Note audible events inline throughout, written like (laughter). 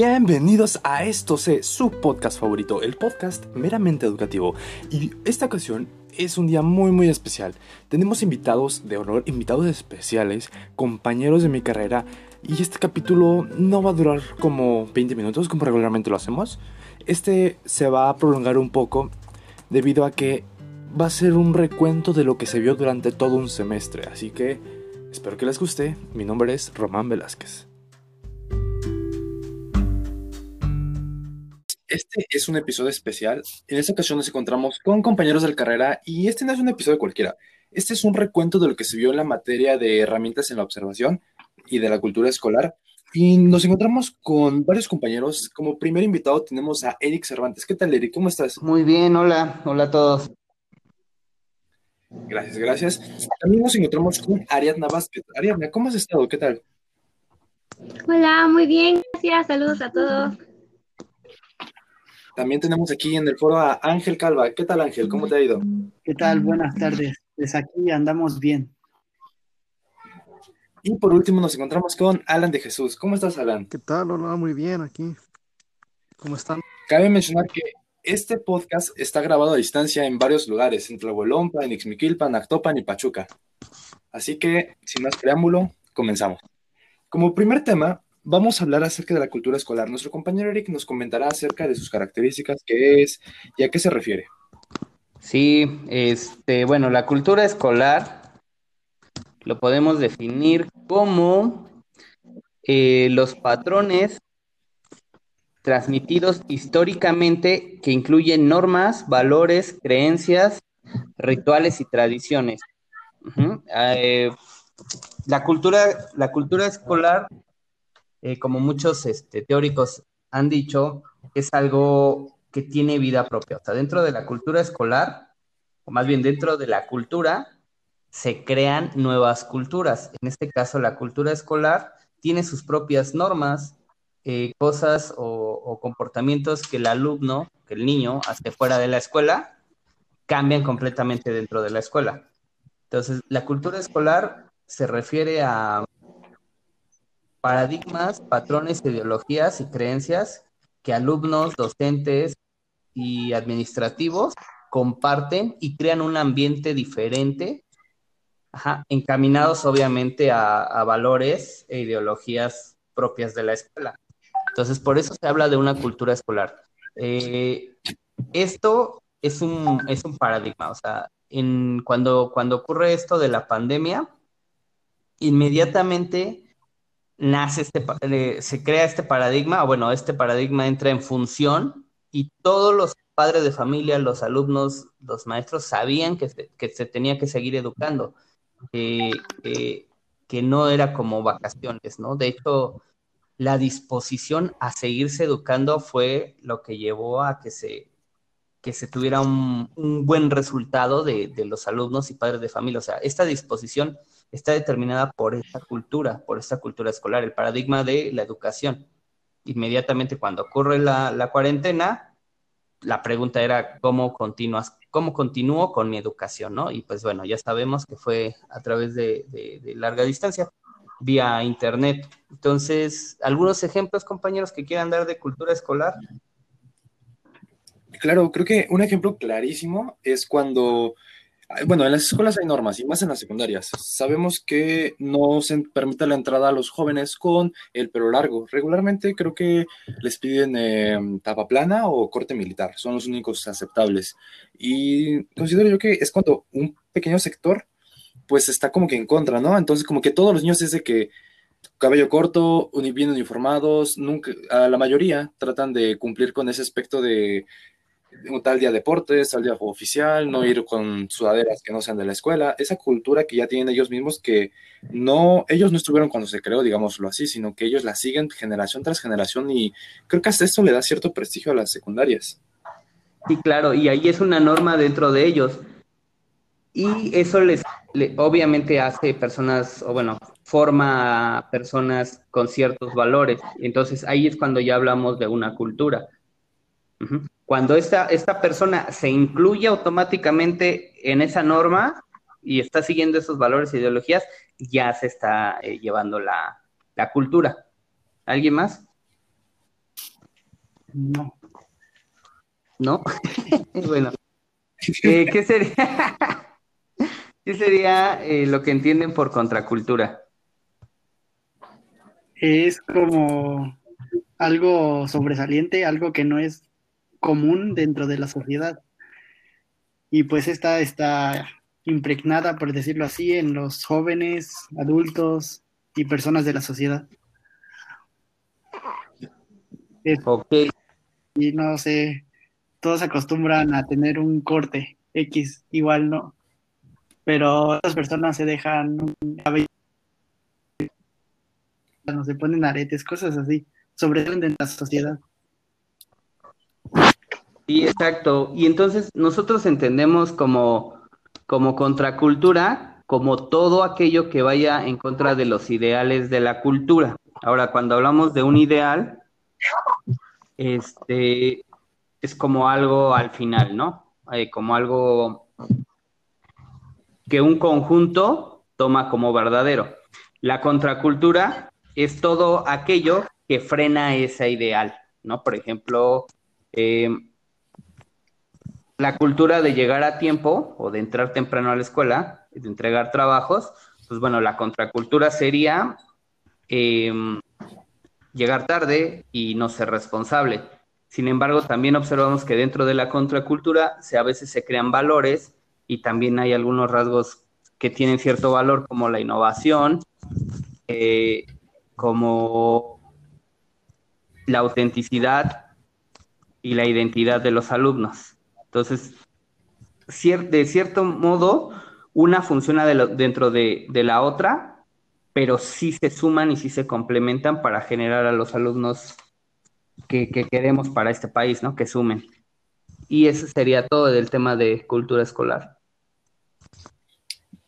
Bienvenidos a Esto Sé, su podcast favorito, el podcast meramente educativo. Y esta ocasión es un día muy muy especial. Tenemos invitados de honor, invitados especiales, compañeros de mi carrera. Y este capítulo no va a durar como 20 minutos como regularmente lo hacemos. Este se va a prolongar un poco debido a que va a ser un recuento de lo que se vio durante todo un semestre. Así que espero que les guste. Mi nombre es Román Velázquez. Este es un episodio especial. En esta ocasión nos encontramos con compañeros de la carrera y este no es un episodio cualquiera. Este es un recuento de lo que se vio en la materia de herramientas en la observación y de la cultura escolar. Y nos encontramos con varios compañeros. Como primer invitado tenemos a Eric Cervantes. ¿Qué tal, Eric? ¿Cómo estás? Muy bien, hola, hola a todos. Gracias, gracias. También nos encontramos con Ariadna Vázquez. Ariadna, ¿cómo has estado? ¿Qué tal? Hola, muy bien, gracias. Saludos a todos. También tenemos aquí en el foro a Ángel Calva. ¿Qué tal, Ángel? ¿Cómo te ha ido? ¿Qué tal? Buenas tardes. Pues aquí andamos bien. Y por último nos encontramos con Alan de Jesús. ¿Cómo estás, Alan? ¿Qué tal? Hola, muy bien aquí. ¿Cómo están? Cabe mencionar que este podcast está grabado a distancia en varios lugares, en Tlahuelompa, en Ixmiquilpan, Actopan y Pachuca. Así que, sin más preámbulo, comenzamos. Como primer tema, vamos a hablar acerca de la cultura escolar. Nuestro compañero Eric nos comentará acerca de sus características, qué es y a qué se refiere. Sí, este, bueno, la cultura escolar lo podemos definir como eh, los patrones transmitidos históricamente que incluyen normas, valores, creencias, rituales y tradiciones. Eh, la, cultura, la cultura escolar eh, como muchos este, teóricos han dicho, es algo que tiene vida propia. O sea, dentro de la cultura escolar, o más bien dentro de la cultura, se crean nuevas culturas. En este caso, la cultura escolar tiene sus propias normas, eh, cosas o, comportamientos que el alumno, que el niño, hace fuera de la escuela, cambian completamente dentro de la escuela. Entonces, la cultura escolar se refiere a paradigmas, patrones, ideologías y creencias que alumnos, docentes y administrativos comparten y crean un ambiente diferente, encaminados obviamente a, valores e ideologías propias de la escuela. Entonces, por eso se habla de una cultura escolar. Eh, esto es un, es un paradigma, o sea, en, cuando, cuando ocurre esto de la pandemia, inmediatamente nace este, eh, se crea este paradigma, o bueno, este paradigma entra en función y todos los padres de familia, los alumnos, los maestros sabían que se, que se tenía que seguir educando, que no era como vacaciones, ¿no? De hecho, la disposición a seguirse educando fue lo que llevó a que se, que se tuviera un, un buen resultado de, de los alumnos y padres de familia. O sea, esta disposición está determinada por esta cultura, por esta cultura escolar, el paradigma de la educación. Inmediatamente cuando ocurre la, cuarentena, la pregunta era cómo continúas, cómo continúo con mi educación, ¿no? Y pues bueno, ya sabemos que fue a través de, de larga distancia, vía internet. Entonces, algunos ejemplos, compañeros, que quieran dar de cultura escolar. Claro, creo que un ejemplo clarísimo es cuando bueno, en las escuelas hay normas y más en las secundarias. Sabemos que no se permite la entrada a los jóvenes con el pelo largo. Regularmente creo que les piden em, tapa plana o corte militar. Son los únicos aceptables. Y considero yo que es cuando un pequeño sector pues está como que en contra, ¿no? Entonces como que todos los niños es de que cabello corto, bien uniformados, nunca, a la mayoría tratan de cumplir con ese aspecto de tal día deportes, tal día oficial, no ir con sudaderas que no sean de la escuela, esa cultura que ya tienen ellos mismos que no, ellos no estuvieron cuando se creó, digámoslo así, sino que ellos la siguen generación tras generación y creo que hasta esto le da cierto prestigio a las secundarias. Sí, claro, y ahí es una norma dentro de ellos. Y eso les, obviamente hace personas, o bueno, forma a personas con ciertos valores. Entonces ahí es cuando ya hablamos de una cultura. Cuando esta, esta persona se incluye automáticamente en esa norma y está siguiendo esos valores e ideologías, ya se está eh, llevando la, cultura. ¿Alguien más? No. ¿No? (laughs) bueno. Eh, ¿Qué sería, (laughs) ¿qué sería eh, lo que entienden por contracultura? Es como algo sobresaliente, algo que no es común dentro de la sociedad. Y pues esta está impregnada, por decirlo así, en los jóvenes, adultos y personas de la sociedad. Ok, y no sé, todos acostumbran a tener un corte X, igual no. Pero otras personas se dejan un cabello, no se ponen aretes, cosas así, sobresalen en la sociedad. Sí, exacto. Y entonces nosotros entendemos como, como contracultura, como todo aquello que vaya en contra de los ideales de la cultura. Ahora, cuando hablamos de un ideal, este es como algo al final, ¿no? Eh, como algo que un conjunto toma como verdadero. La contracultura es todo aquello que frena ese ideal, ¿no? Por ejemplo, eh, la cultura de llegar a tiempo o de entrar temprano a la escuela, de entregar trabajos, pues bueno, la contracultura sería eh, llegar tarde y no ser responsable. Sin embargo, también observamos que dentro de la contracultura se, a veces se crean valores y también hay algunos rasgos que tienen cierto valor como la innovación, eh, como la autenticidad y la identidad de los alumnos. Entonces, de cierto modo, una funciona dentro de, de la otra, pero sí se suman y sí se complementan para generar a los alumnos que, que queremos para este país, ¿no? Que sumen. Y eso sería todo del tema de cultura escolar.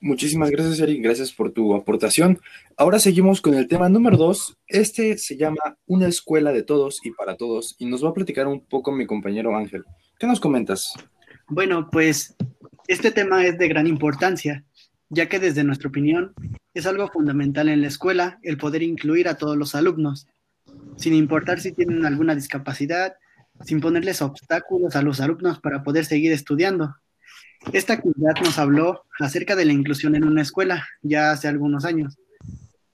Muchísimas gracias, Eric. Gracias por tu aportación. Ahora seguimos con el tema número dos. Este se llama Una escuela de todos y para todos. Y nos va a platicar un poco mi compañero Ángel. ¿Qué nos comentas? Bueno, pues este tema es de gran importancia, ya que desde nuestra opinión es algo fundamental en la escuela el poder incluir a todos los alumnos, sin importar si tienen alguna discapacidad, sin ponerles obstáculos a los alumnos para poder seguir estudiando. Esta actividad nos habló acerca de la inclusión en una escuela ya hace algunos años,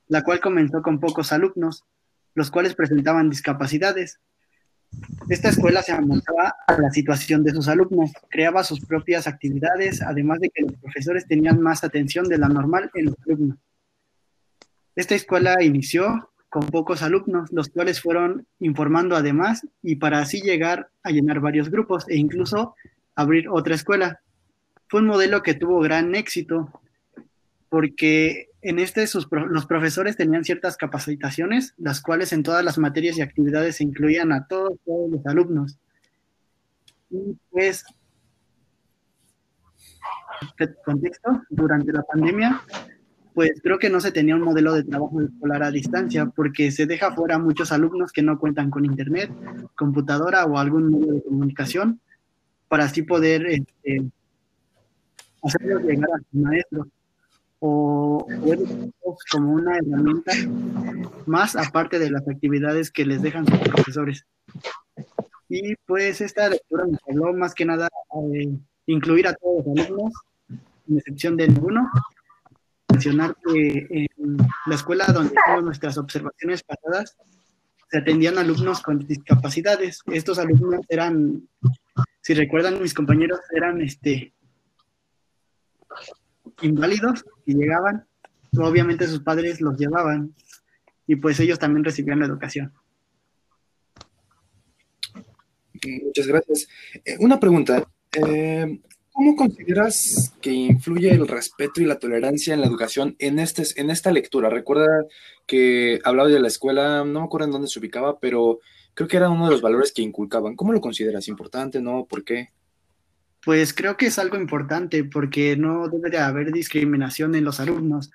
la cual comenzó con pocos alumnos, los cuales presentaban discapacidades. Esta escuela se amoldaba a la situación de sus alumnos, creaba sus propias actividades, además de que los profesores tenían más atención de la normal en los alumnos. Esta escuela inició con pocos alumnos, los cuales fueron informando además y para así llegar a llenar varios grupos e incluso abrir otra escuela. Fue un modelo que tuvo gran éxito porque en este sus los profesores tenían ciertas capacitaciones, las cuales en todas las materias y actividades se incluían a todos, los alumnos. Y pues, ¿qué contexto, durante la pandemia, pues creo que no se tenía un modelo de trabajo escolar a distancia, porque se deja fuera a muchos alumnos que no cuentan con internet, computadora o algún medio de comunicación, para así poder este, hacerlos llegar a sus maestros o como una herramienta más aparte de las actividades que les dejan sus profesores. Y pues esta lectura nos habló más que nada de incluir a todos los alumnos, sin excepción de ninguno. Mencionar que en la escuela donde hicimos nuestras observaciones pasadas, se atendían alumnos con discapacidades. Estos alumnos eran, si recuerdan mis compañeros, eran este, inválidos y llegaban, obviamente sus padres los llevaban y pues ellos también recibían la educación. Muchas gracias. Eh, una pregunta. eh, ¿Cómo consideras que influye el respeto y la tolerancia en la educación en, este, en esta lectura? Recuerda que hablaba de la escuela, no me acuerdo en dónde se ubicaba, pero creo que era uno de los valores que inculcaban. ¿Cómo lo consideras? ¿Importante? ¿No? ¿Por qué? Pues creo que es algo importante porque no debe de haber discriminación en los alumnos,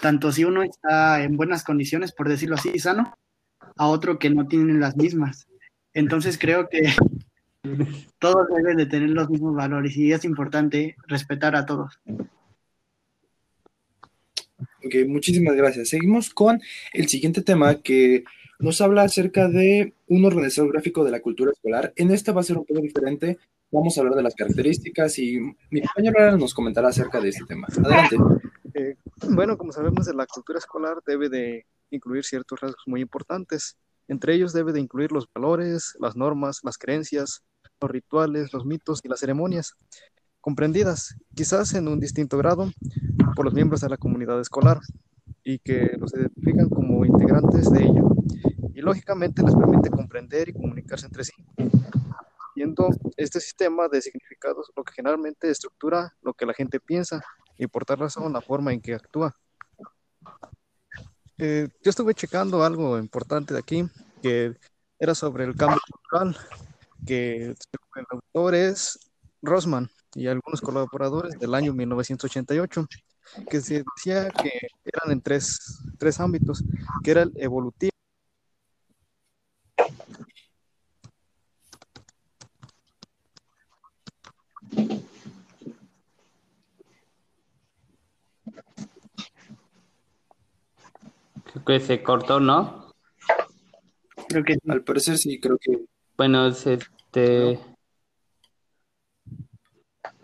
tanto si uno está en buenas condiciones, por decirlo así, sano, a otro que no tiene las mismas. Entonces creo que (laughs) todos deben de tener los mismos valores y es importante respetar a todos. Ok, muchísimas gracias. Seguimos con el siguiente tema que nos habla acerca de un organizador gráfico de la cultura escolar. En esta va a ser un poco diferente. Vamos a hablar de las características y mi compañero nos comentará acerca de este tema. Adelante. Eh, bueno, como sabemos, la cultura escolar debe de incluir ciertos rasgos muy importantes. Entre ellos debe de incluir los valores, las normas, las creencias, los rituales, los mitos y las ceremonias, comprendidas quizás en un distinto grado por los miembros de la comunidad escolar y que los identifican como integrantes de ella. Y lógicamente les permite comprender y comunicarse entre sí. Siendo este sistema de significados lo que generalmente estructura lo que la gente piensa y por tal razón la forma en que actúa. Eh, yo estuve checando algo importante de aquí, que era sobre el cambio cultural, que el autor es Rosman y algunos colaboradores del año 1988 que se decía que eran en tres, tres ámbitos, que era el evolutivo. Creo que se cortó, ¿no? Creo que al parecer sí, creo que. Bueno, este.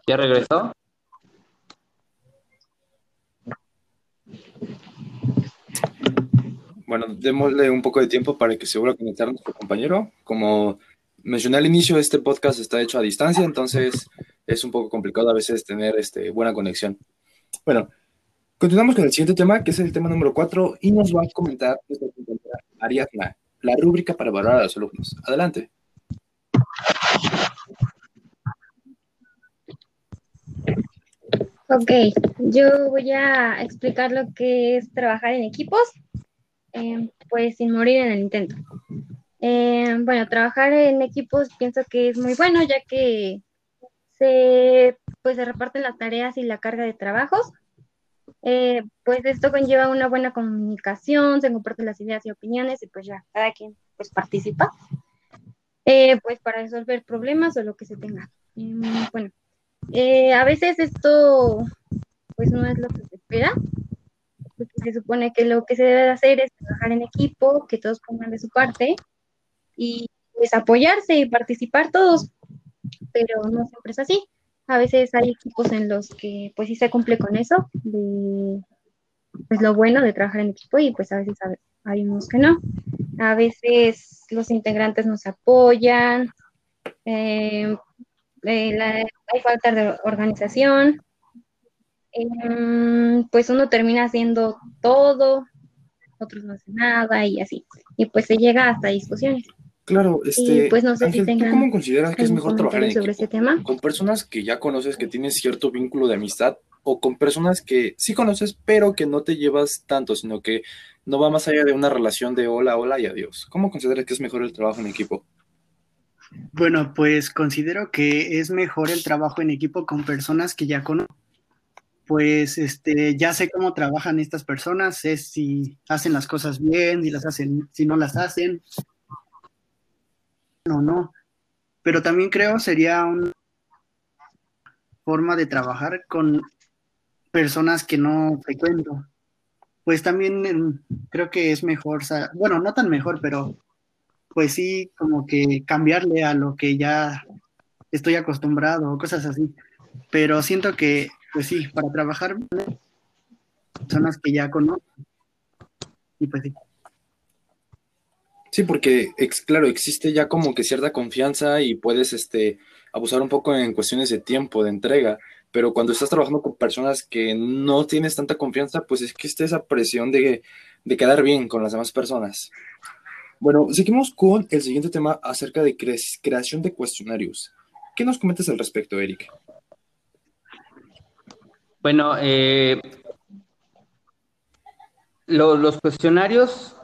¿Ya regresó? Bueno, démosle un poco de tiempo para que se vuelva a conectar nuestro compañero. Como mencioné al inicio, este podcast está hecho a distancia, entonces es un poco complicado a veces tener este, buena conexión. Bueno, continuamos con el siguiente tema, que es el tema número 4, y nos va a comentar Ariadna, la rúbrica para valorar a los alumnos. Adelante. Ok, yo voy a explicar lo que es trabajar en equipos eh, pues sin morir en el intento. Eh, bueno, trabajar en equipos pienso que es muy bueno ya que se, pues, se reparten las tareas y la carga de trabajos. Eh, pues esto conlleva una buena comunicación, se comparten las ideas y opiniones y pues ya cada quien pues participa pues para resolver problemas o lo que se tenga. bueno, a veces esto pues no es lo que se espera, se supone que lo que se debe hacer es trabajar en equipo, que todos pongan de su parte y pues apoyarse y participar todos, pero no siempre es así. A veces hay equipos en los que pues sí se cumple con eso, de pues lo bueno de trabajar en equipo y pues a veces hay unos que no. A veces los integrantes nos apoyan, eh, eh, hay falta de organización, Em, pues uno termina haciendo todo, otros no hacen nada y así. Y pues se llega hasta discusiones. Claro, este, pues no sé si cómo consideras que es mejor trabajar en sobre equipo? tema? ¿Con personas que ya conoces, que tienes cierto vínculo de amistad? ¿O con personas que sí conoces, pero que no te llevas tanto, sino que no va más allá de una relación de hola, hola y adiós? ¿Cómo consideras que es mejor el trabajo en equipo? Bueno, pues considero que es mejor el trabajo en equipo con personas que ya conozco pues este, ya sé cómo trabajan estas personas, sé si hacen las cosas bien, si las hacen, si no las hacen, no, no. Pero también creo sería una forma de trabajar con personas que no frecuento. Pues también em, creo que es mejor, bueno, no tan mejor, pero pues sí, como que cambiarle a lo que ya estoy acostumbrado, cosas así. Pero siento que pues sí, para trabajar personas que ya conozco. Y pues sí. Sí, porque claro, existe ya como que cierta confianza y puedes este, abusar un poco en cuestiones de tiempo, de entrega, pero cuando estás trabajando con personas que no tienes tanta confianza, pues es que está esa presión de, de quedar bien con las demás personas. Bueno, seguimos con el siguiente tema acerca de creación de cuestionarios. ¿Qué nos comentas al respecto, Eric? Bueno, eh, los cuestionarios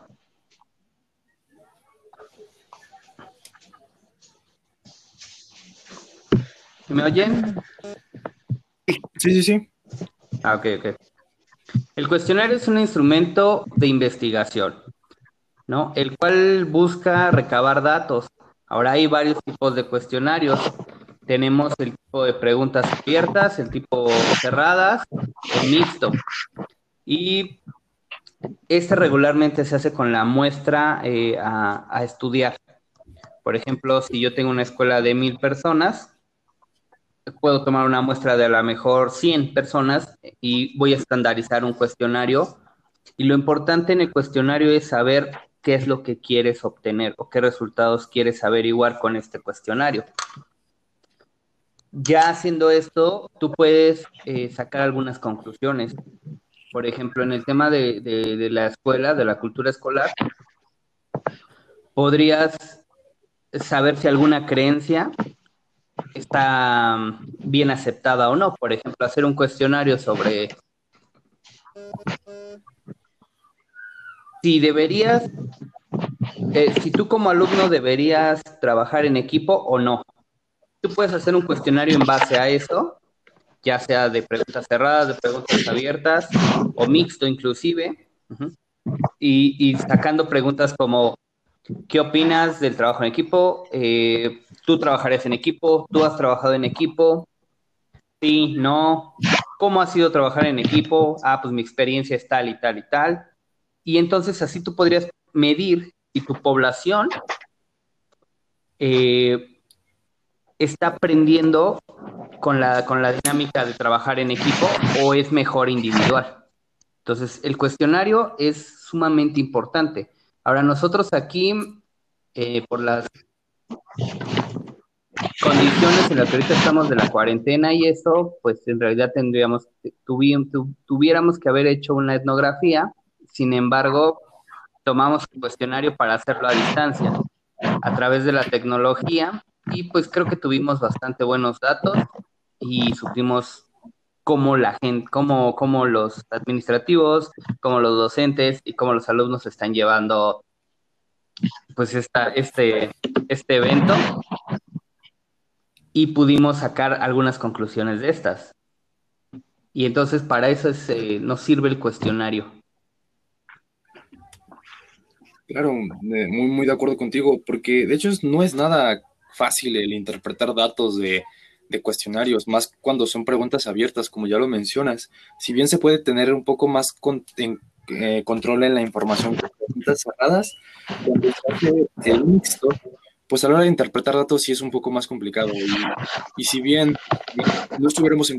¿Me oyen? Sí, sí, sí. Ah, ok, ok. El cuestionario es un instrumento de investigación, ¿no? El cual busca recabar datos. Ahora hay varios tipos de cuestionarios. Tenemos el tipo de preguntas abiertas, el tipo cerradas, el mixto. Y Este regularmente se hace con la muestra eh, a, a estudiar. Por ejemplo, si yo tengo una escuela de mil personas, puedo tomar una muestra de a lo mejor 100 personas y voy a estandarizar un cuestionario. Y lo importante en el cuestionario es saber qué es lo que quieres obtener o qué resultados quieres averiguar con este cuestionario. Ya haciendo esto, tú puedes eh, sacar algunas conclusiones. Por ejemplo, en el tema de, de la escuela, de la cultura escolar, podrías saber si alguna creencia está mm, bien aceptada o no. Por ejemplo, hacer un cuestionario sobre si deberías, eh, si tú como alumno deberías trabajar en equipo o no. Tú puedes hacer un cuestionario en base a eso, ya sea de preguntas cerradas, de preguntas abiertas o mixto inclusive, y, y, sacando preguntas como, ¿qué opinas del trabajo en equipo? Eh, ¿Tú trabajarías en equipo? ¿Tú has trabajado en equipo? Sí, no. ¿Cómo ha sido trabajar en equipo? Ah, pues mi experiencia es tal y tal y tal. Y entonces así tú podrías medir si tu población eh, está aprendiendo con la, con la dinámica de trabajar en equipo o es mejor individual. Entonces, el cuestionario es sumamente importante. Ahora, nosotros aquí, eh, por las condiciones en las que ahorita estamos de la cuarentena y eso, pues en realidad tendríamos, tuviéramos que haber hecho una etnografía. Sin embargo, tomamos el cuestionario para hacerlo a distancia a través de la tecnología. Y pues creo que tuvimos bastante buenos datos y supimos cómo la gente, cómo, cómo los administrativos, cómo los docentes y cómo los alumnos están llevando pues esta, este, este evento y pudimos sacar algunas conclusiones de estas. Y entonces para eso eh, nos sirve el cuestionario. Claro, muy, muy de acuerdo contigo, porque de hecho no es nada fácil el interpretar datos de, cuestionarios, más cuando son preguntas abiertas, como ya lo mencionas. Si bien se puede tener un poco más eh, control en la información con preguntas cerradas, el mixto, pues a la hora de interpretar datos sí es un poco más complicado. Y, si bien no estuviéramos en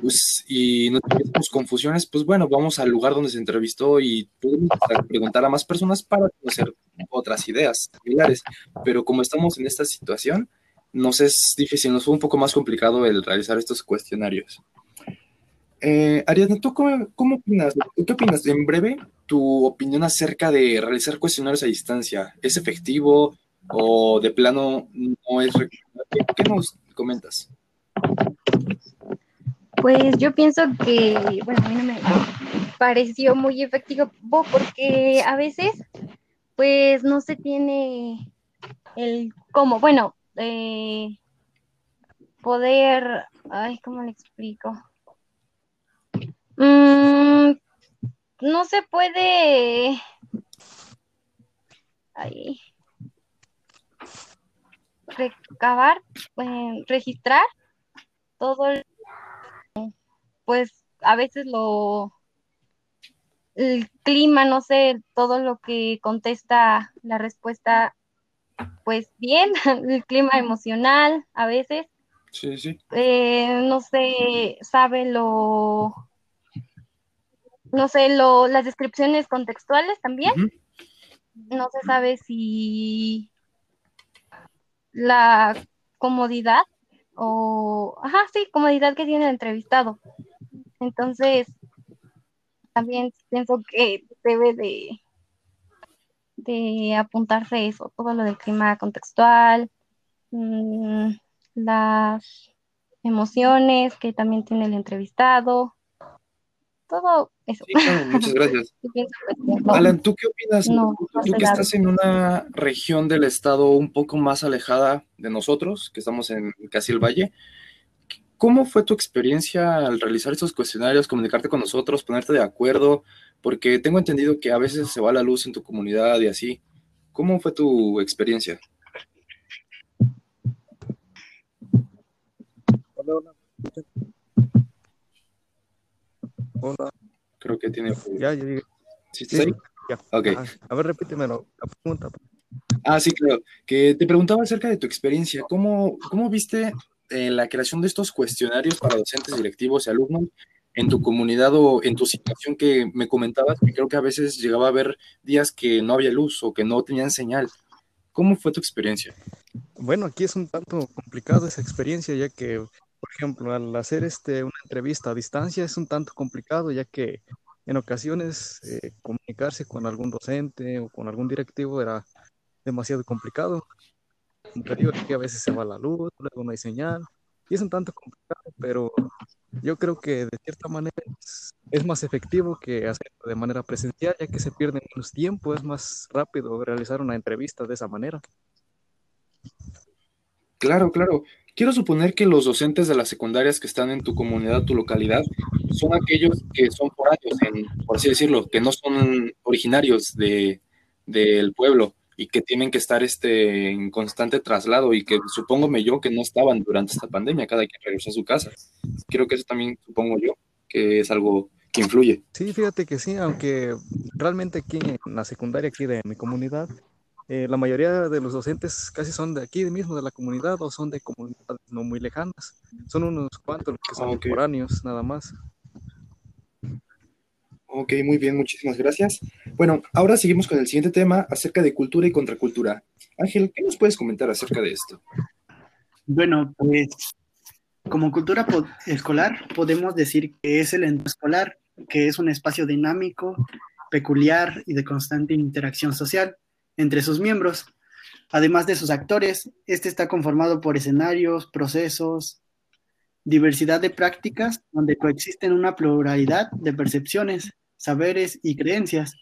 pues, y no tenemos confusiones, pues bueno, vamos al lugar donde se entrevistó y podemos preguntar a más personas para conocer otras ideas similares. Pero como estamos en esta situación, nos es difícil, nos fue un poco más complicado el realizar estos cuestionarios. Eh, Ariadna, ¿tú cómo, cómo, opinas? ¿Qué opinas? En breve, tu opinión acerca de realizar cuestionarios a distancia. ¿Es efectivo o de plano no es recomendable? ¿Qué nos comentas? Pues yo pienso que, bueno, a mí no me pareció muy efectivo porque a veces, pues no se tiene el cómo, bueno, eh, poder, ay, ¿cómo le explico? Mm, no se puede, recabar, eh, registrar todo el pues a veces lo, el clima, no sé, todo lo que contesta la respuesta, pues bien, (laughs) el clima emocional a veces. Sí, sí. Eh, no sé, sabe lo, no sé, lo, las descripciones contextuales también. No se sabe si la comodidad o, ajá, sí, comodidad que tiene el entrevistado. Entonces, también pienso que debe de, de apuntarse eso, todo lo del clima contextual, mm, las emociones que también tiene el entrevistado, todo eso. muchas (laughs) gracias. Alan, ¿tú qué opinas? tú que estás en una región del estado un poco más alejada de nosotros, que estamos en casi el valle, ¿Cómo fue tu experiencia al realizar estos cuestionarios, comunicarte con nosotros, ponerte de acuerdo? Porque tengo entendido que a veces se va la luz en tu comunidad y así. ¿Cómo fue tu experiencia? Hola, hola. Hola. Creo que tiene... Ya, ya llegué. ¿Sí estás ahí? Ya. Ok. Ajá. A ver, repítemelo, la pregunta. Ah, sí, claro. Que te preguntaba acerca de tu experiencia. ¿Cómo, cómo viste eh, la creación de estos cuestionarios para docentes, directivos y alumnos en tu comunidad o en tu situación que me comentabas? Que creo que a veces llegaba a haber días que no había luz o que no tenían señal. ¿Cómo fue tu experiencia? Bueno, aquí es un tanto complicado esa experiencia, ya que, por ejemplo, al hacer este, una entrevista a distancia es un tanto complicado, ya que en ocasiones eh, comunicarse con algún docente o con algún directivo era demasiado complicado. Te digo, aquí a veces se va la luz, luego no hay señal, y es un tanto complicado, pero yo creo que de cierta manera es, es más efectivo que hacerlo de manera presencial, ya que se pierde menos tiempo, es más rápido realizar una entrevista de esa manera. Claro, claro. Quiero suponer que los docentes de las secundarias que están en tu comunidad, tu localidad, son aquellos que son foráneos, por así decirlo, que no son originarios de, del pueblo y que tienen que estar este, en constante traslado y que supóngome yo que no estaban durante esta pandemia, cada quien regresó a su casa. Creo que eso también supongo yo que es algo que influye. Sí, fíjate que sí, aunque realmente aquí en la secundaria aquí de mi comunidad, eh, la mayoría de los docentes casi son de aquí mismo, de la comunidad, o son de comunidades no muy lejanas. Son unos cuantos los que son Ah, ok. foráneos, nada más. Ok, muy bien, muchísimas gracias. Bueno, ahora seguimos con el siguiente tema acerca de cultura y contracultura. Ángel, ¿qué nos puedes comentar acerca de esto? Bueno, pues como cultura escolar podemos decir que es el entorno escolar, que es un espacio dinámico, peculiar y de constante interacción social entre sus miembros. Además de sus actores, este está conformado por escenarios, procesos, diversidad de prácticas donde coexisten una pluralidad de percepciones, saberes y creencias,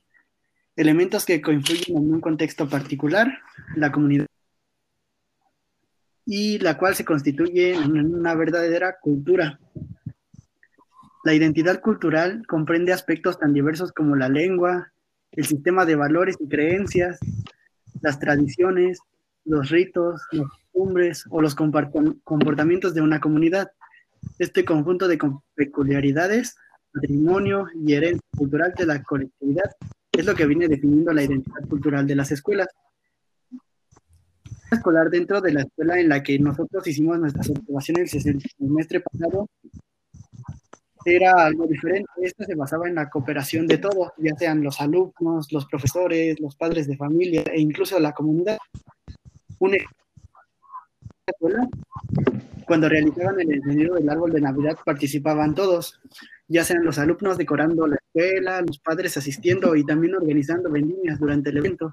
elementos que coinfluyen en un contexto particular, la comunidad y la cual se constituye en una verdadera cultura. La identidad cultural comprende aspectos tan diversos como la lengua, el sistema de valores y creencias, las tradiciones, los ritos, las costumbres o los comportamientos de una comunidad. Este conjunto de peculiaridades, patrimonio y herencia cultural de la colectividad es lo que viene definiendo la identidad cultural de las escuelas escolar dentro de la escuela en la que nosotros hicimos nuestras observaciones el semestre pasado era algo diferente. Esto se basaba en la cooperación de todos, ya sean los alumnos, los profesores, los padres de familia e incluso la comunidad. Un ejemplo, en la escuela, cuando realizaban el encendido del árbol de Navidad participaban todos, ya sean los alumnos decorando la escuela, los padres asistiendo y también organizando vendimias durante el evento.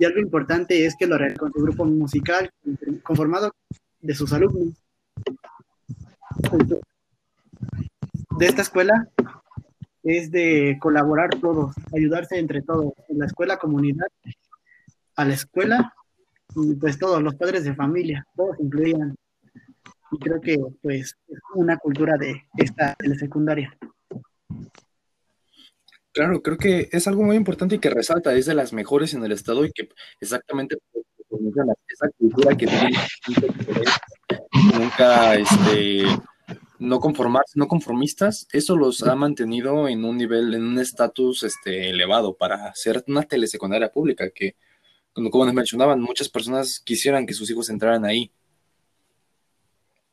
Y algo importante es que lo realizó con su grupo musical conformado de sus alumnos. De esta escuela es de colaborar todos, ayudarse entre todos, en la escuela, comunidad, a la escuela, pues todos, los padres de familia, todos incluían. Y creo que pues es una cultura de esta de la secundaria. Claro, creo que es algo muy importante y que resalta, es de las mejores en el estado y que exactamente esa cultura que nunca este, no conformarse, no conformistas, eso los ha mantenido en un nivel, en un estatus este, elevado para ser una telesecundaria pública, que como, nos mencionaban, muchas personas quisieran que sus hijos entraran ahí.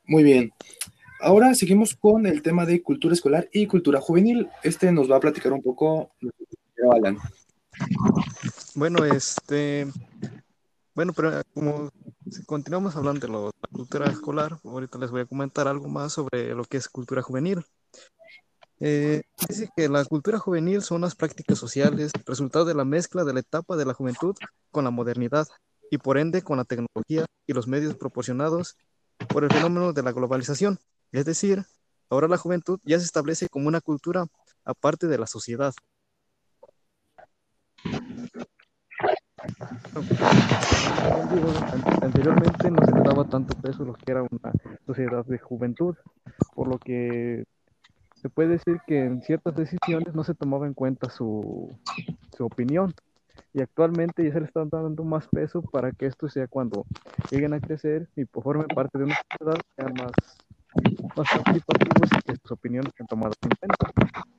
Muy bien. Ahora seguimos con el tema de cultura escolar y cultura juvenil. Este nos va a platicar un poco Alan. Bueno, este, bueno, pero como si continuamos hablando de lo- la cultura escolar, ahorita les voy a comentar algo más sobre lo que es cultura juvenil. Eh, dice que la cultura juvenil son las prácticas sociales, resultado de la mezcla de la etapa de la juventud con la modernidad y por ende con la tecnología y los medios proporcionados por el fenómeno de la globalización. Es decir, ahora la juventud ya se establece como una cultura aparte de la sociedad. An- Anteriormente no se le daba tanto peso lo que era una sociedad de juventud, por lo que se puede decir que en ciertas decisiones no se tomaba en cuenta su, su opinión. Y actualmente ya se le está dando más peso para que esto sea cuando lleguen a crecer y formen parte de una sociedad, sean más, más participativos y que sus opiniones sean tomadas en cuenta.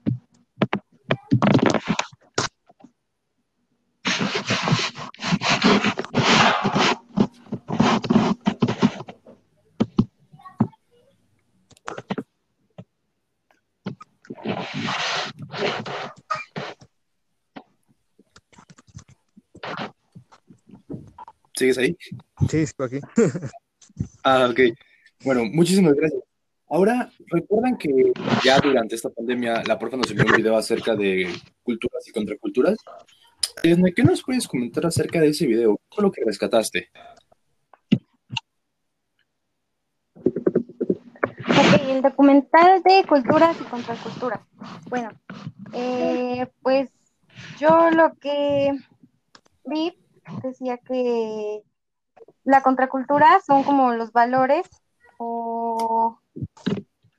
¿Sigues ahí? Sí, sigo aquí. Ah, ok. Bueno, muchísimas gracias. Ahora, recuerdan que ya durante esta pandemia la profe nos envió un video acerca de culturas y contraculturas. Edna, ¿qué nos puedes comentar acerca de ese video? ¿Qué fue lo que rescataste? Ok, el documental de culturas y contraculturas. Bueno, eh, pues yo lo que vi decía que la contracultura son como los valores o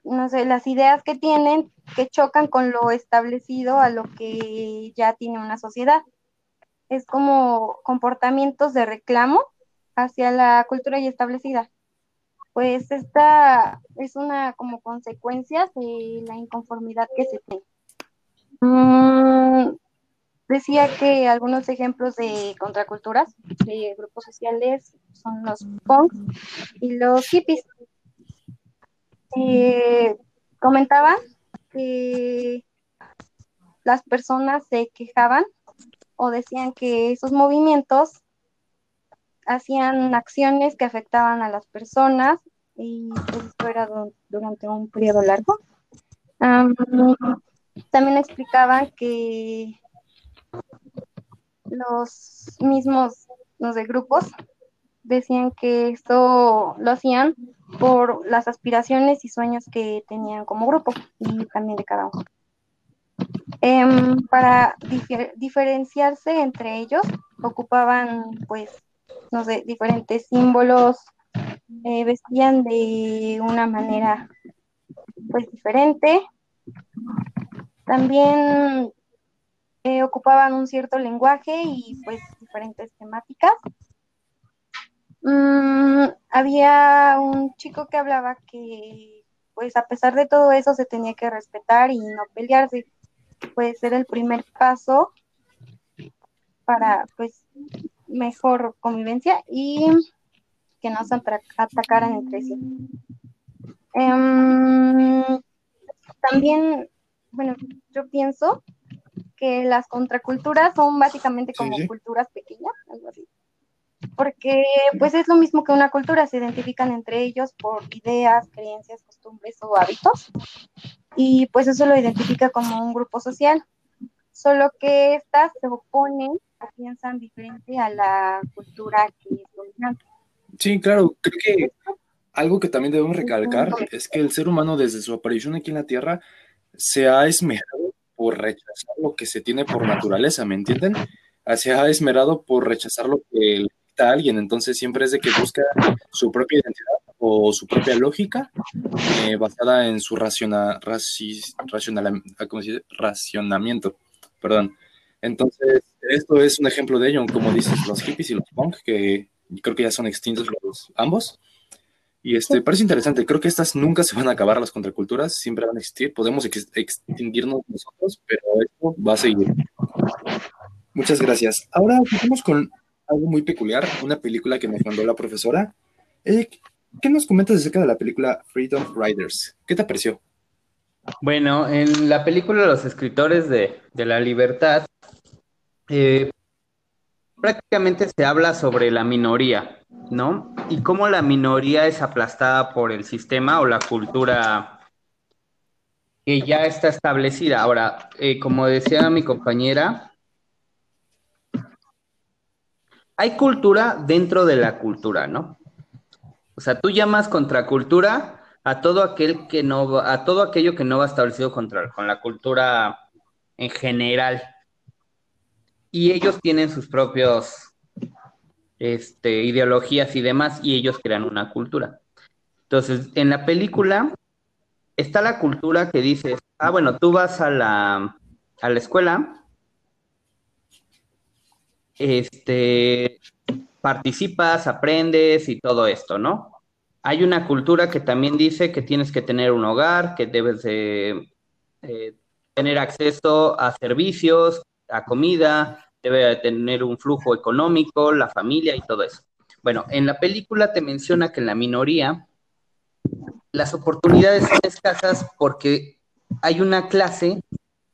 no sé, las ideas que tienen que chocan con lo establecido a lo que ya tiene una sociedad. Es como comportamientos de reclamo hacia la cultura ya establecida. Pues esta es una como consecuencia de la inconformidad que se tiene. Mm, decía que algunos ejemplos de contraculturas de grupos sociales son los punks y los hippies. Eh, comentaba que las personas se quejaban o decían que esos movimientos hacían acciones que afectaban a las personas y pues, esto era durante un periodo largo. también explicaban que los mismos, los de grupos, decían que esto lo hacían por las aspiraciones y sueños que tenían como grupo y también de cada uno. Em, para diferenciarse entre ellos, ocupaban, pues, no sé, diferentes símbolos, eh, vestían de una manera, pues, diferente. También eh, ocupaban un cierto lenguaje y, pues, diferentes temáticas. Mm, había un chico que hablaba que, pues, a pesar de todo eso, se tenía que respetar y no pelearse puede ser el primer paso para pues mejor convivencia y que no se atacaran entre sí. Em, también, bueno, yo pienso que las contraculturas son básicamente como culturas pequeñas, algo así. Porque pues es lo mismo que una cultura, se identifican entre ellos por ideas, creencias, costumbres o hábitos y pues eso lo identifica como un grupo social, solo que estas se oponen o piensan diferente a la cultura que es dominante. Sí, claro, creo que algo que también debemos recalcar es que el ser humano desde su aparición aquí en la Tierra se ha esmerado por rechazar lo que se tiene por naturaleza, ¿me entienden? Se ha esmerado por rechazar lo que le a alguien, entonces siempre es de que busca su propia identidad o su propia lógica eh, basada en su raciona, racional, racionamiento. Perdón. Entonces, esto es un ejemplo de ello, como dices, los hippies y los punk, que creo que ya son extintos los ambos. Y este, parece interesante, creo que estas nunca se van a acabar, las contraculturas, siempre van a existir, podemos extinguirnos nosotros, pero esto va a seguir. Muchas gracias. Ahora vamos con algo muy peculiar, una película que nos mandó la profesora. Eh, ¿Qué nos comentas acerca de la película Freedom Riders? ¿Qué te pareció? Bueno, en la película Los escritores de, la libertad, eh, prácticamente se habla sobre la minoría, ¿no? Y cómo la minoría es aplastada por el sistema o la cultura que ya está establecida. Ahora, eh, como decía mi compañera, hay cultura dentro de la cultura, ¿no? O sea, tú llamas contracultura a todo aquel que no a todo aquello que no va establecido contra, con la cultura en general. Y ellos tienen sus propios este, ideologías y demás, y ellos crean una cultura. Entonces, en la película está la cultura que dices, ah, bueno, tú vas a la, a la escuela, este, participas, aprendes y todo esto, ¿no? Hay una cultura que también dice que tienes que tener un hogar, que debes de eh, tener acceso a servicios, a comida, debe tener un flujo económico, la familia y todo eso. Bueno, en la película te menciona que en la minoría las oportunidades son escasas porque hay una clase,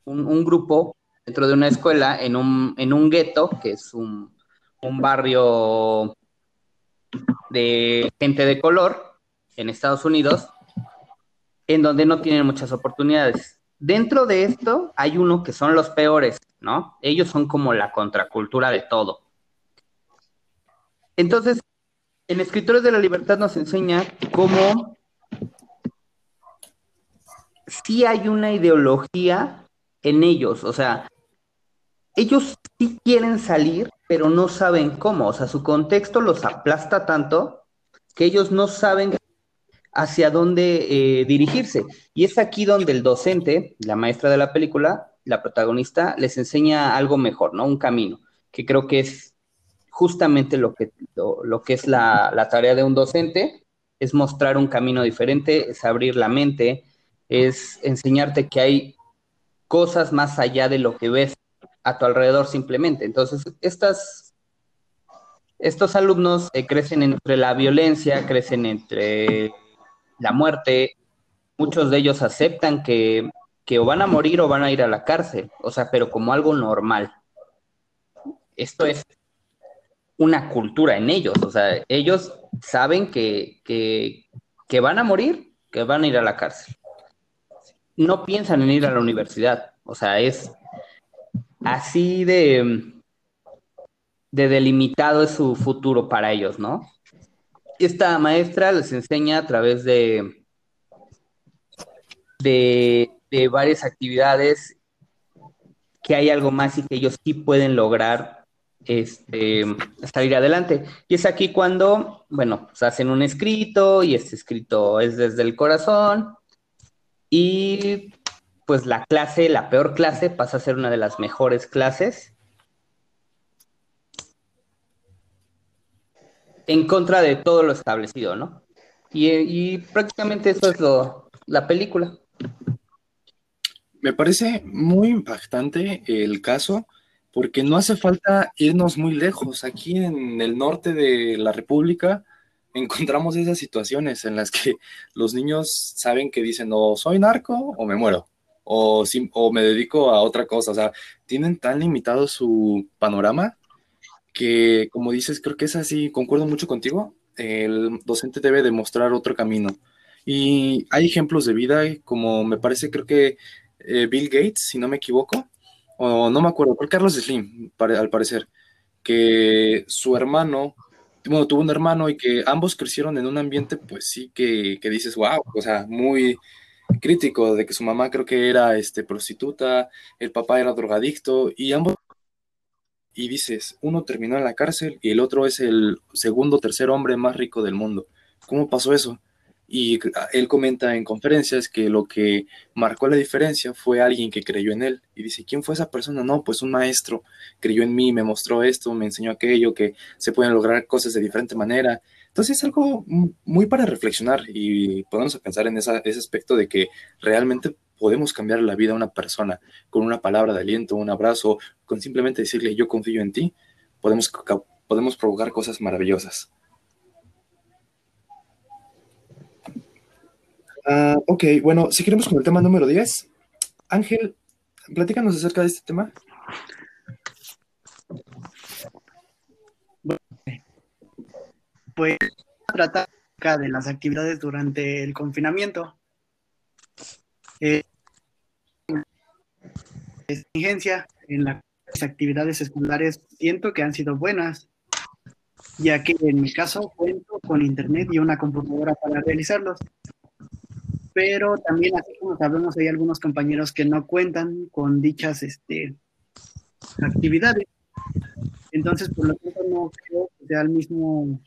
un, grupo dentro de una escuela en un, en un gueto, que es un, un barrio de gente de color en Estados Unidos, en donde no tienen muchas oportunidades. Dentro de esto hay uno que son los peores, ¿no? Ellos son como la contracultura de todo. Entonces, en Escritores de la Libertad nos enseña cómo sí hay una ideología en ellos, o sea, ellos sí quieren salir, pero no saben cómo, o sea, su contexto los aplasta tanto que ellos no saben hacia dónde eh, dirigirse. Y es aquí donde el docente, la maestra de la película, la protagonista, les enseña algo mejor, ¿no? Un camino, que creo que es justamente lo que, lo, que es la, la, tarea de un docente, es mostrar un camino diferente, es abrir la mente, es enseñarte que hay cosas más allá de lo que ves a tu alrededor simplemente. Entonces, estas, estos alumnos eh, crecen entre la violencia, crecen entre la muerte, muchos de ellos aceptan que, que o van a morir o van a ir a la cárcel, o sea, pero como algo normal. Esto es una cultura en ellos, o sea, ellos saben que, que, van a morir, que van a ir a la cárcel. No piensan en ir a la universidad, o sea, es así de, de delimitado es su futuro para ellos, ¿no? Esta maestra les enseña a través de, de, varias actividades que hay algo más y que ellos sí pueden lograr este, salir adelante. Y es aquí cuando, bueno, pues hacen un escrito y este escrito es desde el corazón y pues la clase, la peor clase, pasa a ser una de las mejores clases en contra de todo lo establecido, ¿no? Y, prácticamente eso es lo, la película. Me parece muy impactante el caso porque no hace falta irnos muy lejos. Aquí en el norte de la República encontramos esas situaciones en las que los niños saben que dicen o soy narco o me muero o, o me dedico a otra cosa. O sea, tienen tan limitado su panorama que, como dices, creo que es así, concuerdo mucho contigo, el docente debe demostrar otro camino. Y hay ejemplos de vida, como me parece, creo que eh, Bill Gates, si no me equivoco, o no me acuerdo, por Carlos Slim, al parecer, que su hermano, bueno, tuvo un hermano y que ambos crecieron en un ambiente, pues sí, que, que dices, wow, o sea, muy crítico, de que su mamá creo que era este, prostituta, el papá era drogadicto, y ambos y dices, uno terminó en la cárcel y el otro es el segundo, tercer hombre más rico del mundo. ¿Cómo pasó eso? Y él comenta en conferencias que lo que marcó la diferencia fue alguien que creyó en él. Y dice, ¿quién fue esa persona? No, pues un maestro creyó en mí, me mostró esto, me enseñó aquello, que se pueden lograr cosas de diferente manera. Entonces es algo muy para reflexionar y podemos pensar en ese aspecto de que realmente podemos cambiar la vida a una persona con una palabra de aliento, un abrazo, con simplemente decirle yo confío en ti, podemos, podemos provocar cosas maravillosas. Ah, ok, bueno, si queremos con el tema número 10. Ángel, platícanos acerca de este tema. Pues trata de las actividades durante el confinamiento. Eh, en las actividades escolares siento que han sido buenas, ya que en mi caso cuento con internet y una computadora para realizarlos. Pero también, así como sabemos, hay algunos compañeros que no cuentan con dichas este, actividades. Entonces, por lo tanto, no creo que sea el mismo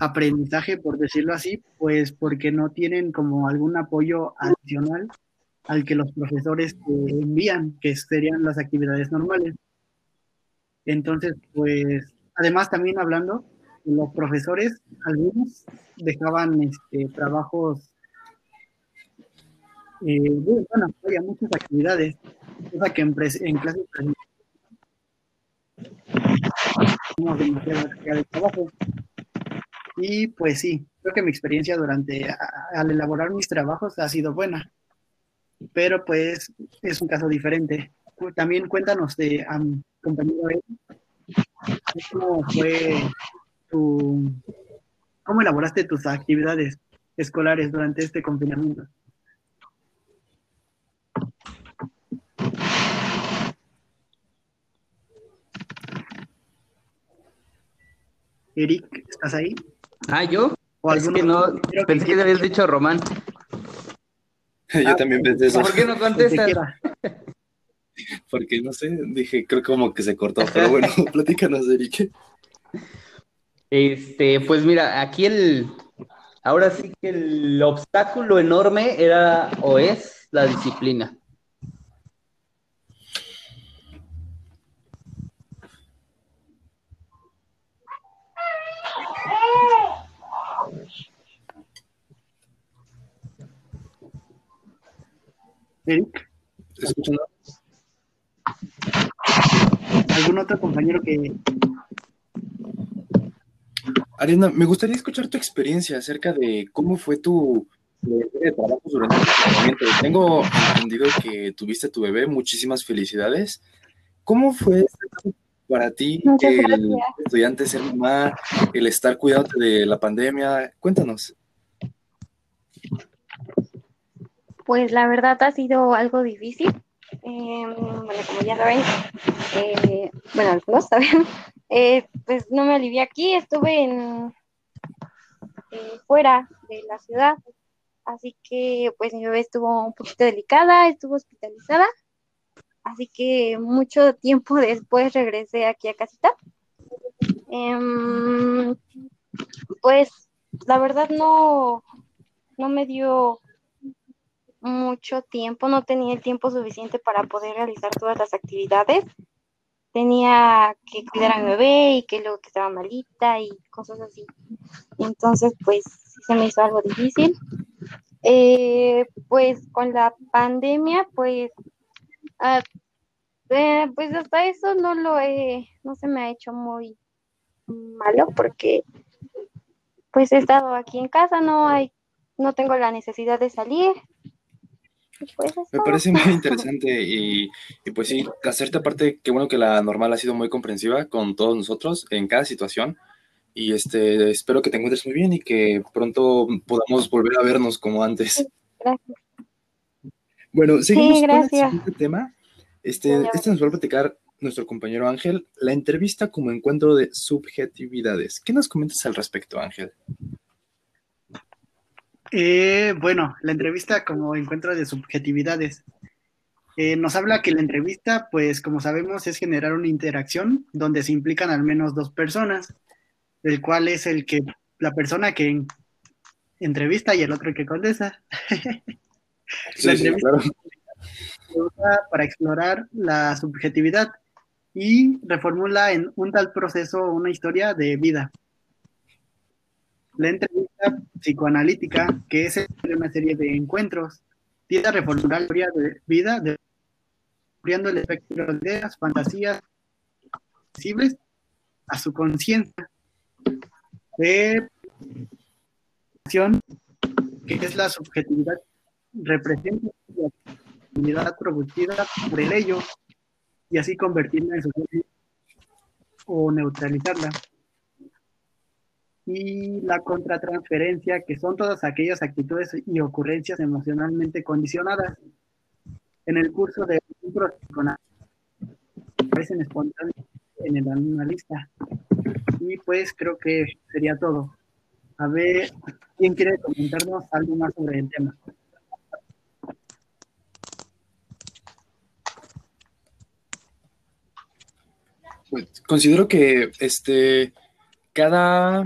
aprendizaje, por decirlo así, pues porque no tienen como algún apoyo adicional al que los profesores envían, que serían las actividades normales. Entonces, pues, además también hablando, los profesores, algunos dejaban este, trabajos, eh, bueno, había muchas actividades, cosa que en, clases de trabajo. Y pues sí, creo que mi experiencia durante, al elaborar mis trabajos ha sido buena, pero pues es un caso diferente. También cuéntanos de um, compañero ¿cómo fue tu, cómo elaboraste tus actividades escolares durante este confinamiento? Eric, ¿estás ahí? Ah, ¿yo? es que no, pensé que, le habías dicho Román. (laughs) Yo también pensé eso. ¿Por qué no contestas? (laughs) Porque no sé, dije, creo como que se cortó, pero bueno, (laughs) platícanos, Eric. Este, pues mira, aquí el, ahora sí que el obstáculo enorme era o es la disciplina. Eric. escuchando? ¿Algún otro compañero que... Ariana, me gustaría escuchar tu experiencia acerca de cómo fue tu trabajo durante el confinamiento. Tengo entendido que tuviste tu bebé, muchísimas felicidades. ¿Cómo fue para ti el estudiante ser mamá, el estar cuidándote de la pandemia? Cuéntanos. Pues la verdad ha sido algo difícil. Em, bueno, como ya saben, eh, bueno, algunos saben, (laughs) eh, pues no me alivié aquí, estuve en eh, fuera de la ciudad, así que pues mi bebé estuvo un poquito delicada, estuvo hospitalizada, así que mucho tiempo después regresé aquí a casita. Em, pues la verdad no, no me dio mucho tiempo, no tenía el tiempo suficiente para poder realizar todas las actividades. Tenía que cuidar a mi bebé y que luego que estaba malita y cosas así. Entonces, pues se me hizo algo difícil. Eh, pues con la pandemia, pues, ah, eh, pues hasta eso no lo he, no se me ha hecho muy malo porque pues he estado aquí en casa, no hay, no tengo la necesidad de salir, pues, Me parece muy interesante (laughs) y, pues sí, hacerte aparte, qué bueno que la normal ha sido muy comprensiva con todos nosotros en cada situación y este espero que te encuentres muy bien y que pronto podamos volver a vernos como antes. Gracias. Bueno, seguimos con el siguiente tema. Este, este nos va a platicar nuestro compañero Ángel, la entrevista como encuentro de subjetividades. ¿Qué nos comentas al respecto, Ángel? Eh, bueno, la entrevista como encuentro de subjetividades. Eh, nos habla que la entrevista, pues como sabemos, es generar una interacción donde se implican al menos dos personas, el cual es el que la persona que entrevista y el otro que contesta. (laughs) la entrevista se usa para explorar la subjetividad y reformula en un tal proceso una historia de vida. La entrevista psicoanalítica, que es una serie de encuentros, tiende a reformular la historia de vida, descubriendo el espectro de ideas, fantasías sensibles a su conciencia de que es la subjetividad representa la subjetividad producida por el ello y así convertirla en su o neutralizarla y la contratransferencia, que son todas aquellas actitudes y ocurrencias emocionalmente condicionadas. En el curso de un proceso aparecen espontáneos en el analista. Y pues creo que sería todo. A ver, ¿quién quiere comentarnos algo más sobre el tema? Pues, considero que este cada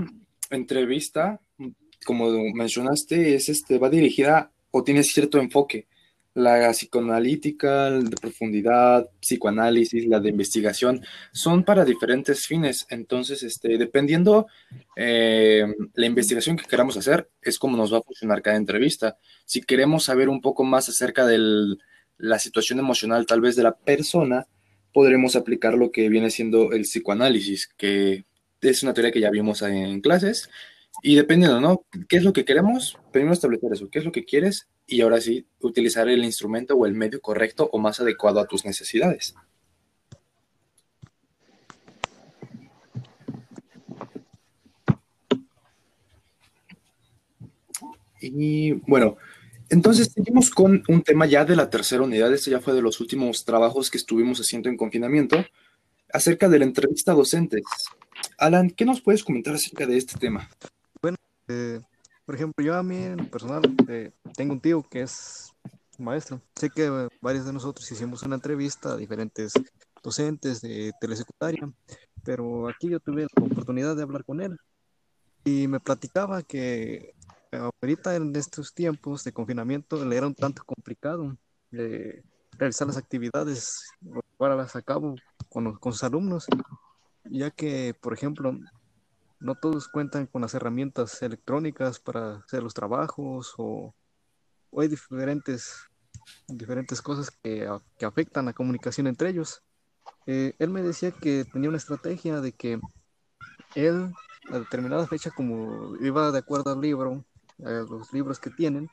entrevista, como mencionaste, es este, va dirigida o tiene cierto enfoque. La psicoanalítica, de profundidad, psicoanálisis, la de investigación, son para diferentes fines. Entonces, este, dependiendo eh, la investigación que queramos hacer, es como nos va a funcionar cada entrevista. Si queremos saber un poco más acerca de la situación emocional tal vez de la persona, podremos aplicar lo que viene siendo el psicoanálisis, que es una teoría que ya vimos en clases. Y dependiendo, ¿no? ¿Qué es lo que queremos? Primero establecer eso. ¿Qué es lo que quieres? y ahora sí utilizar el instrumento o el medio correcto o más adecuado a tus necesidades. Y bueno, entonces seguimos con un tema ya de la tercera unidad. Este ya fue de los últimos trabajos que estuvimos haciendo en confinamiento acerca de la entrevista a docentes. Alan, ¿qué nos puedes comentar acerca de este tema? Bueno, eh, por ejemplo, yo a mí en personal eh, tengo un tío que es maestro. Sé que varios de nosotros hicimos una entrevista a diferentes docentes de telesecundaria, pero aquí yo tuve la oportunidad de hablar con él y me platicaba que ahorita en estos tiempos de confinamiento le era un tanto complicado eh, realizar las actividades, llevarlas a cabo con, con sus alumnos, ya que, por ejemplo, no todos cuentan con las herramientas electrónicas para hacer los trabajos o, hay diferentes, diferentes cosas que, que, afectan la comunicación entre ellos. Eh, él me decía que tenía una estrategia de que él a determinada fecha, como iba de acuerdo al libro, a los libros que tienen,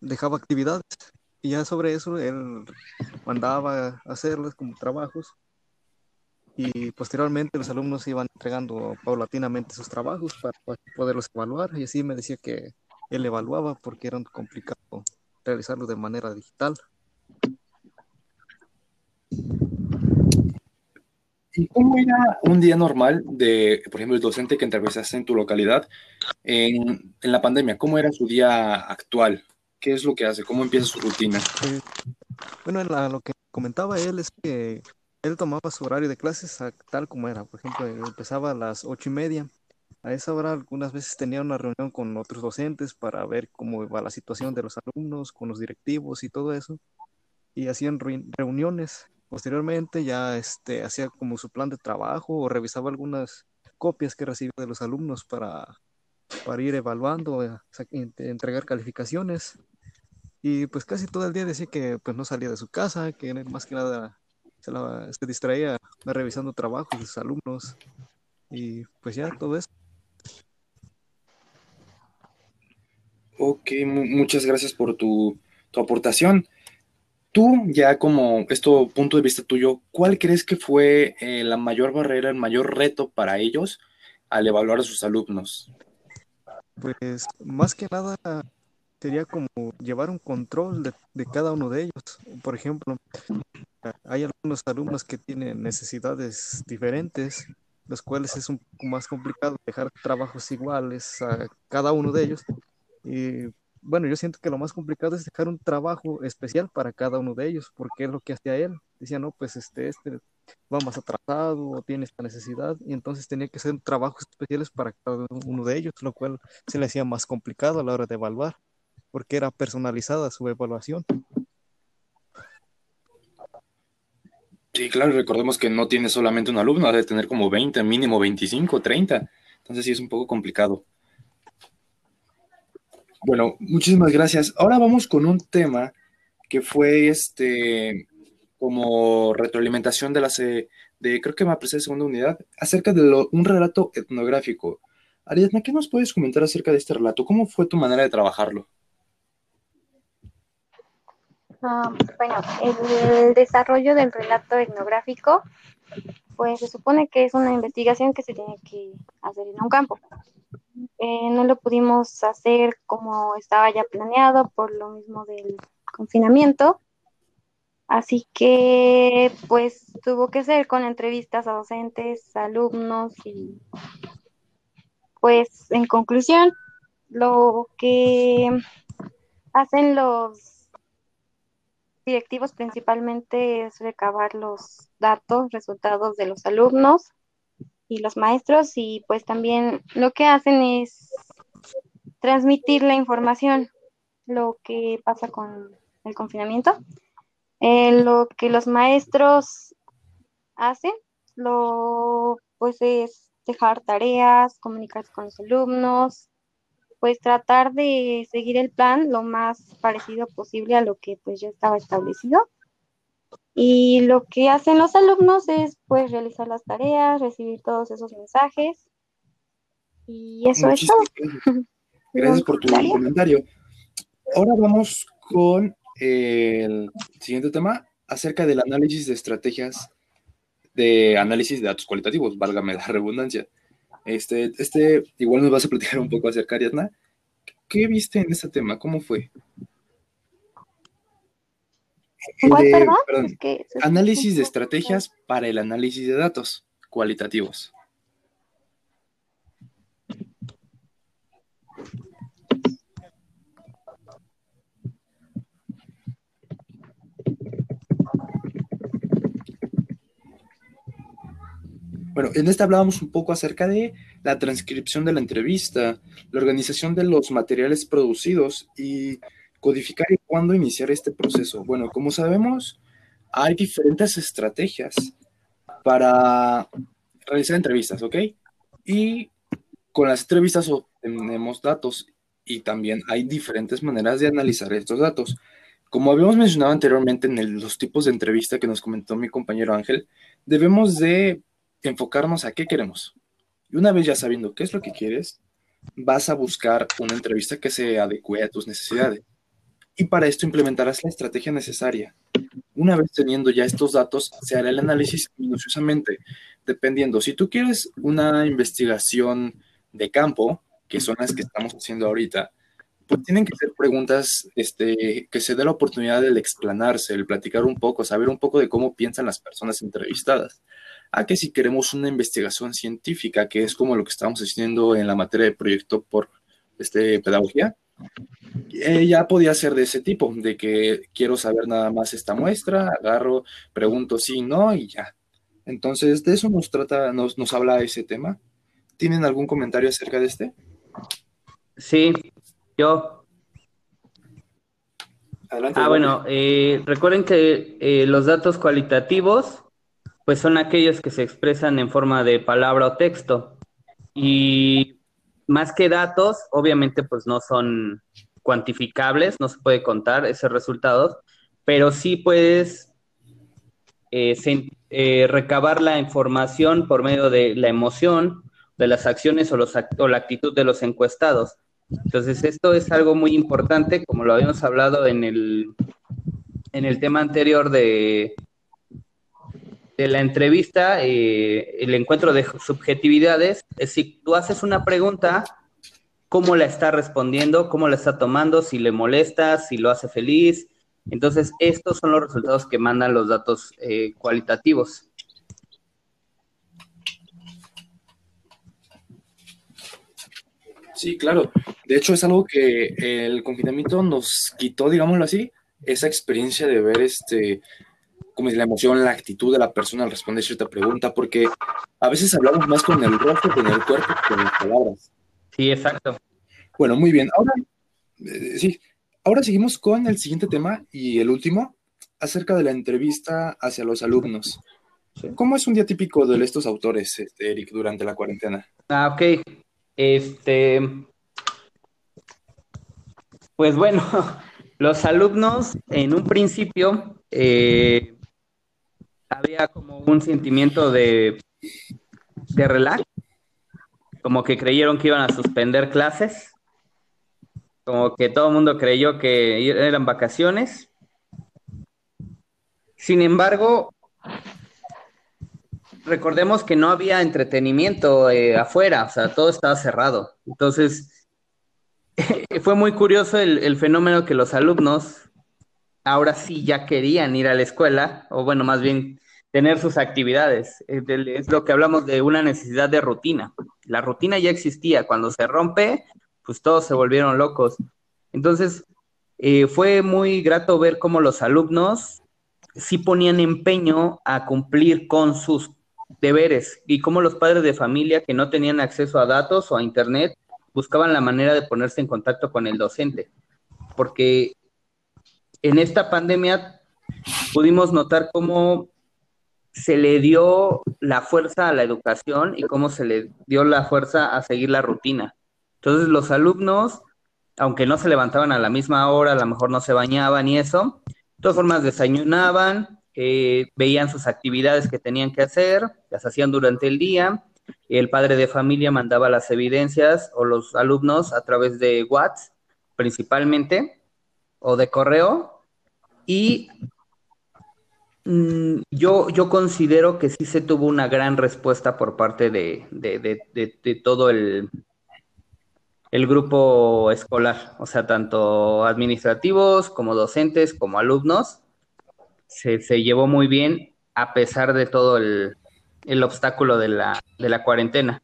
dejaba actividades y ya sobre eso él mandaba a hacerlas como trabajos y posteriormente los alumnos iban entregando paulatinamente sus trabajos para, poderlos evaluar y así me decía que él evaluaba porque era complicado realizarlo de manera digital. ¿Y cómo era un día normal de, por ejemplo, el docente que entrevistaste en tu localidad en, en, la pandemia? ¿Cómo era su día actual? ¿Qué es lo que hace? ¿Cómo empieza su rutina? Eh, bueno, lo que comentaba él es que él tomaba su horario de clases tal como era. Por ejemplo, empezaba a las ocho y media. A esa hora algunas veces tenía una reunión con otros docentes para ver cómo iba la situación de los alumnos, con los directivos y todo eso. Y hacían reuniones. Posteriormente ya este, hacía como su plan de trabajo o revisaba algunas copias que recibía de los alumnos para, para ir evaluando, eh, entregar calificaciones. Y pues casi todo el día decía que pues no salía de su casa, que más que nada se, distraía revisando trabajos de sus alumnos y pues ya todo eso. Ok, muchas gracias por tu, aportación. Tú, ya como esto punto de vista tuyo, ¿cuál crees que fue eh, la mayor barrera, el mayor reto para ellos al evaluar a sus alumnos? Pues más que nada sería como llevar un control de, de, cada uno de ellos. Por ejemplo, hay algunos alumnos que tienen necesidades diferentes, los cuales es un poco más complicado dejar trabajos iguales a cada uno de ellos. Y bueno, yo siento que lo más complicado es dejar un trabajo especial para cada uno de ellos, porque es lo que hacía él. Decía, no, pues este, este va más atrasado o tiene esta necesidad, y entonces tenía que hacer trabajos especiales para cada uno de ellos, lo cual se le hacía más complicado a la hora de evaluar, porque era personalizada su evaluación. Sí, claro, recordemos que no tiene solamente un alumno, ha de tener como 20, mínimo 25, 30. Entonces sí es un poco complicado. Bueno, muchísimas gracias. Ahora vamos con un tema que fue este como retroalimentación de la de creo que me aprecié segunda unidad acerca de un relato etnográfico. Ariadna, ¿qué nos puedes comentar acerca de este relato? ¿Cómo fue tu manera de trabajarlo? Ah, bueno, el desarrollo del relato etnográfico, pues se supone que es una investigación que se tiene que hacer en un campo. Eh, no lo pudimos hacer como estaba ya planeado por lo mismo del confinamiento. Así que pues tuvo que ser con entrevistas a docentes, alumnos y pues en conclusión, lo que hacen los directivos principalmente es recabar los datos, resultados de los alumnos y los maestros y pues también lo que hacen es transmitir la información, lo que pasa con el confinamiento, eh, lo que los maestros hacen, lo pues es dejar tareas, comunicarse con los alumnos, pues tratar de seguir el plan lo más parecido posible a lo que pues ya estaba establecido. Y lo que hacen los alumnos es pues realizar las tareas, recibir todos esos mensajes. Y eso es todo. (laughs) Gracias, por tu comentario. Ahora vamos con el siguiente tema acerca del análisis de estrategias de análisis de datos cualitativos, válgame la redundancia. Este, este, igual nos vas a platicar un poco acerca, Ariadna. ¿Qué viste en este tema? ¿Cómo fue? análisis de estrategias para el análisis de datos cualitativos. Bueno, en esta hablábamos un poco acerca de la transcripción de la entrevista, la organización de los materiales producidos y codificar y cuándo iniciar este proceso. Bueno, como sabemos, hay diferentes estrategias para realizar entrevistas, ¿ok? Y con las entrevistas obtenemos datos y también hay diferentes maneras de analizar estos datos. Como habíamos mencionado anteriormente en los tipos de entrevista que nos comentó mi compañero Ángel, debemos de enfocarnos a qué queremos. Y una vez ya sabiendo qué es lo que quieres, vas a buscar una entrevista que se adecue a tus necesidades. Y para esto implementarás la estrategia necesaria. Una vez teniendo ya estos datos, se hará el análisis minuciosamente, dependiendo. Si tú quieres una investigación de campo, que son las que estamos haciendo ahorita, pues tienen que ser preguntas este, que se dé la oportunidad de explanarse, el platicar un poco, saber un poco de cómo piensan las personas entrevistadas a que si queremos una investigación científica, que es como lo que estamos haciendo en la materia de proyecto por este, pedagogía, eh, ya podía ser de ese tipo, de que quiero saber nada más esta muestra, agarro, pregunto sí, no y ya. Entonces, de eso nos trata, nos, nos habla ese tema. ¿Tienen algún comentario acerca de este? Sí, yo. Adelante. Ah, bueno, eh, recuerden que eh, los datos cualitativos pues son aquellos que se expresan en forma de palabra o texto. Y más que datos, obviamente pues no son cuantificables, no se puede contar esos resultados, pero sí puedes eh, eh, recabar la información por medio de la emoción, de las acciones o, o la actitud de los encuestados. Entonces, esto es algo muy importante, como lo habíamos hablado en el, en el tema anterior de, de la entrevista, eh, el encuentro de subjetividades, es si tú haces una pregunta, cómo la está respondiendo, cómo la está tomando, si le molesta, si lo hace feliz. Entonces, estos son los resultados que mandan los datos eh, cualitativos. Sí, claro. De hecho, es algo que el confinamiento nos quitó, digámoslo así, esa experiencia de ver este como la emoción, la actitud de la persona al responder cierta pregunta, porque a veces hablamos más con el rostro, con el cuerpo, que con las palabras. Sí, exacto. Bueno, muy bien. Ahora, eh, sí, ahora seguimos con el siguiente tema y el último, acerca de la entrevista hacia los alumnos. ¿Cómo es un día típico de estos autores, este, Eric, durante la cuarentena? Ah, ok. Este. Pues bueno, (laughs) los alumnos en un principio eh, había como un sentimiento de, de relax, como que creyeron que iban a suspender clases, como que todo el mundo creyó que eran vacaciones. Sin embargo, recordemos que no había entretenimiento eh, afuera, o sea, todo estaba cerrado. Entonces, (laughs) fue muy curioso el, el, fenómeno que los alumnos ahora sí ya querían ir a la escuela, o bueno, más bien tener sus actividades. Es lo que hablamos de una necesidad de rutina. La rutina ya existía. Cuando se rompe, pues todos se volvieron locos. Entonces, eh, fue muy grato ver cómo los alumnos sí ponían empeño a cumplir con sus deberes y cómo los padres de familia que no tenían acceso a datos o a internet buscaban la manera de ponerse en contacto con el docente. Porque en esta pandemia pudimos notar cómo se le dio la fuerza a la educación y cómo se le dio la fuerza a seguir la rutina. Entonces los alumnos, aunque no se levantaban a la misma hora, a lo mejor no se bañaban y eso, de todas formas desayunaban, eh, veían sus actividades que tenían que hacer, las hacían durante el día, el padre de familia mandaba las evidencias o los alumnos a través de WhatsApp principalmente, o de correo y yo, yo considero que sí se tuvo una gran respuesta por parte de, de todo el, el grupo escolar, o sea, tanto administrativos como docentes como alumnos, se, llevó muy bien a pesar de todo el, obstáculo de la, de la cuarentena.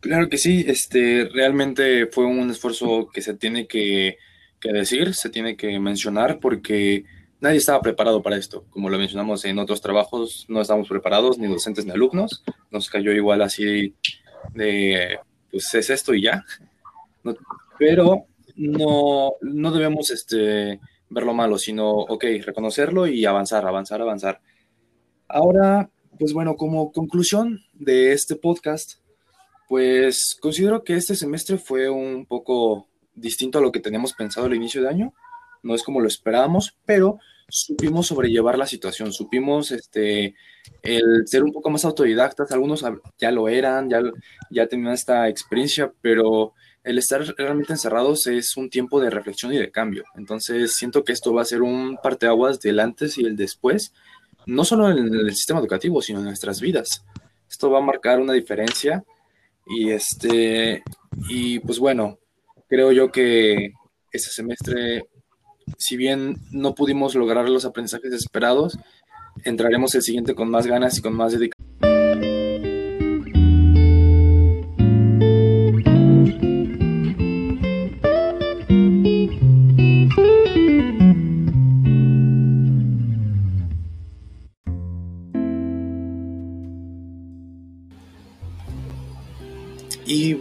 Claro que sí, este realmente fue un esfuerzo que se tiene que, que decir, se tiene que mencionar, porque nadie estaba preparado para esto. Como lo mencionamos en otros trabajos, no estábamos preparados, ni docentes ni alumnos. Nos cayó igual así de, pues es esto y ya. pero no, no debemos este, ver lo malo, sino, ok, reconocerlo y avanzar, avanzar, avanzar. Ahora, pues bueno, como conclusión de este podcast, pues considero que este semestre fue un poco distinto a lo que teníamos pensado al inicio de año. No es como lo esperábamos, pero supimos sobrellevar la situación, supimos este, el ser un poco más autodidactas, algunos ya lo eran, ya, ya tenían esta experiencia, pero el estar realmente encerrados es un tiempo de reflexión y de cambio. Entonces siento que esto va a ser un parteaguas del antes y el después, no solo en el sistema educativo, sino en nuestras vidas. Esto va a marcar una diferencia y este y pues bueno, creo yo que este semestre si bien no pudimos lograr los aprendizajes esperados, entraremos el siguiente con más ganas y con más dedicación.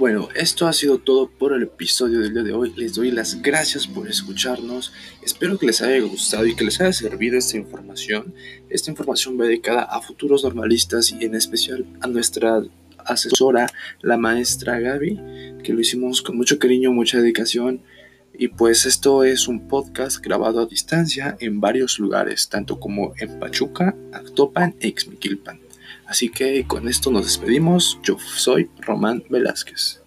Bueno, esto ha sido todo por el episodio del día de hoy. Les doy las gracias por escucharnos. Espero que les haya gustado y que les haya servido esta información. Esta información va dedicada a futuros normalistas y en especial a nuestra asesora, la maestra Gaby, que lo hicimos con mucho cariño, mucha dedicación. Y pues esto es un podcast grabado a distancia en varios lugares, tanto como en Pachuca, Actopan e Ixmiquilpan. Así que con esto nos despedimos. Yo soy Román Velázquez.